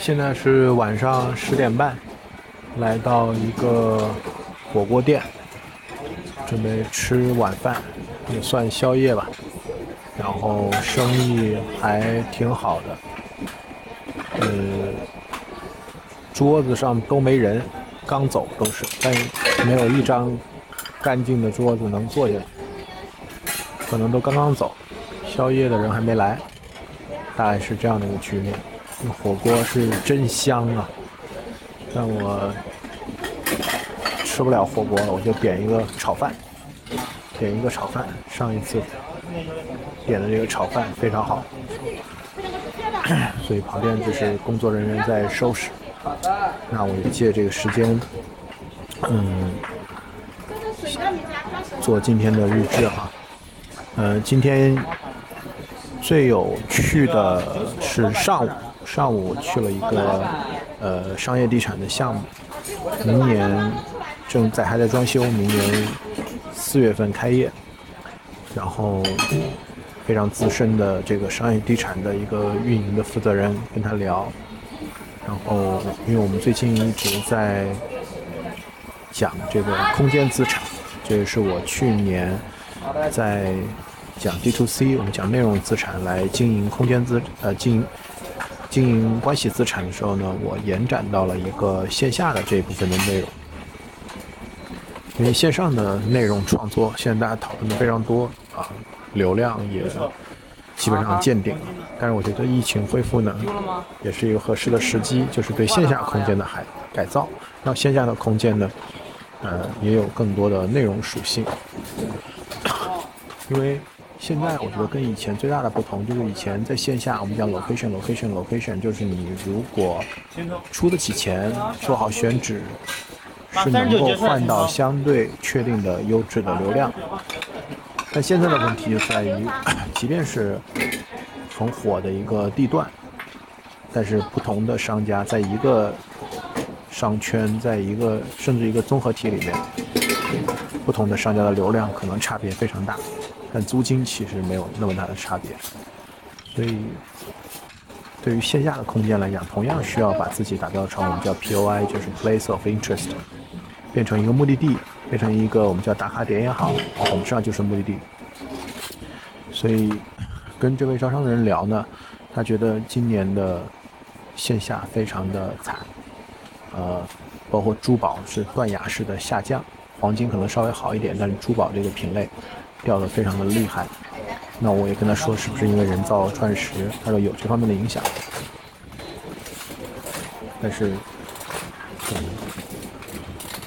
现在是晚上十点半，来到一个火锅店，准备吃晚饭，也算宵夜吧。然后生意还挺好的，呃，桌子上都没人，刚走都是，但没有一张干净的桌子能坐下，可能都刚刚走，宵夜的人还没来，大概是这样的一个局面。火锅是真香啊，但我吃不了火锅了，我就点一个炒饭，点一个炒饭。上一次点的这个炒饭非常好，所以旁边就是工作人员在收拾。那我就借这个时间，嗯，做今天的日志哈。呃，今天最有趣的是上午。上午去了一个呃商业地产的项目，明年正在还在装修，明年四月份开业。然后非常资深的这个商业地产的一个运营的负责人跟他聊，然后因为我们最近一直在讲这个空间资产，这也是我去年在讲 D to C，我们讲内容资产来经营空间资呃经营。经营关系资产的时候呢，我延展到了一个线下的这一部分的内容，因为线上的内容创作现在大家讨论的非常多啊，流量也基本上见顶了。但是我觉得疫情恢复呢，也是一个合适的时机，就是对线下空间的改改造，让线下的空间呢，呃，也有更多的内容属性，因为。现在我觉得跟以前最大的不同就是以前在线下我们讲 location location location，就是你如果出得起钱，做好选址，是能够换到相对确定的优质的流量。但现在的问题就在于，即便是很火的一个地段，但是不同的商家在一个商圈，在一个甚至一个综合体里面，不同的商家的流量可能差别非常大。但租金其实没有那么大的差别，所以对于线下的空间来讲，同样需要把自己打造成我们叫 POI，就是 Place of Interest，变成一个目的地，变成一个我们叫打卡点也好，统上就是目的地。所以跟这位招商的人聊呢，他觉得今年的线下非常的惨，呃，包括珠宝是断崖式的下降，黄金可能稍微好一点，但是珠宝这个品类。掉的非常的厉害，那我也跟他说，是不是因为人造钻石？他说有这方面的影响，但是，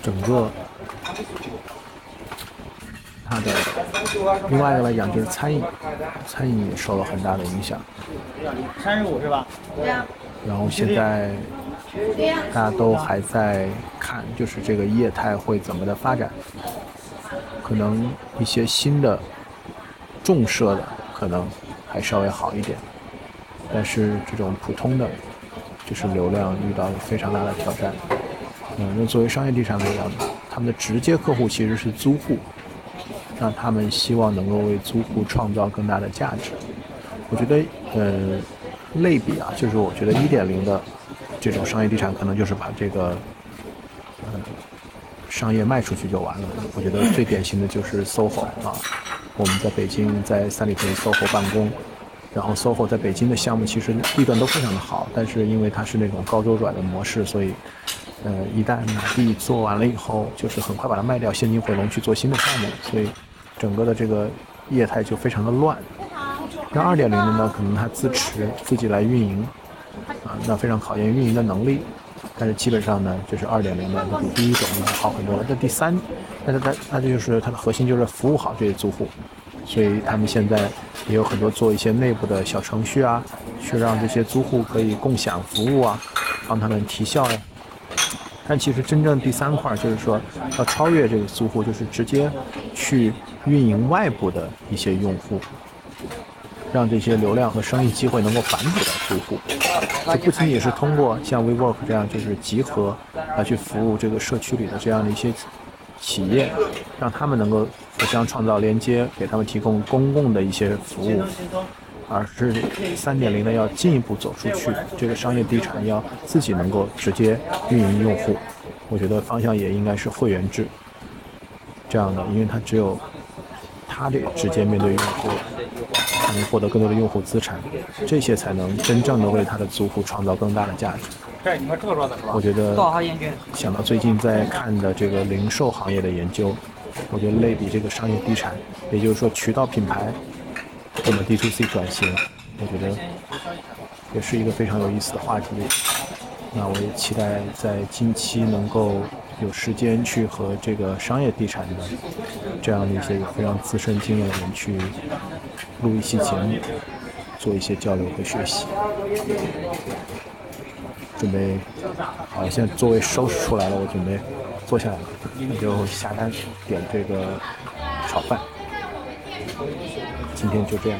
整个他的另外一个来讲就是餐饮，餐饮也受了很大的影响。三十五是吧？对呀。然后现在大家都还在看，就是这个业态会怎么的发展。可能一些新的重设的可能还稍微好一点，但是这种普通的，就是流量遇到了非常大的挑战。嗯，那作为商业地产来讲，他们的直接客户其实是租户，那他们希望能够为租户创造更大的价值。我觉得，呃，类比啊，就是我觉得一点零的这种商业地产可能就是把这个。呃商业卖出去就完了。我觉得最典型的就是 SOHO 啊，我们在北京在三里屯 SOHO 办公，然后 SOHO 在北京的项目其实地段都非常的好，但是因为它是那种高周转的模式，所以，呃，一旦买地做完了以后，就是很快把它卖掉，现金回笼去做新的项目，所以整个的这个业态就非常的乱。那二点零的呢，可能它自持自己来运营，那非常考验运营的能力。但是基本上呢，就是二点零的比第一种要好很多了。这第三，但是它它这就是它的核心就是服务好这些租户，所以他们现在也有很多做一些内部的小程序啊，去让这些租户可以共享服务啊，帮他们提效呀。但其实真正第三块就是说要超越这个租户，就是直接去运营外部的一些用户。让这些流量和生意机会能够反哺到租户，这不仅仅是通过像 WeWork 这样就是集合来去服务这个社区里的这样的一些企业，让他们能够互相创造连接，给他们提供公共的一些服务，而是三点零呢要进一步走出去，这个商业地产要自己能够直接运营用户。我觉得方向也应该是会员制这样的，因为它只有它这直接面对用户，能获得更多的用户资产，这些才能真正的为他的租户创造更大的价值。这你们这说的是吧？我觉得？想到最近在看的这个零售行业的研究，我觉得类比这个商业地产，也就是说渠道品牌怎么 D to C 转型，我觉得也是一个非常有意思的话题。那我也期待在近期能够有时间去和这个商业地产的这样的一些有非常资深经验的人去录一期节目，做一些交流和学习。准备，好，现在座位收拾出来了，我准备坐下来了，那就下单点这个炒饭。今天就这样。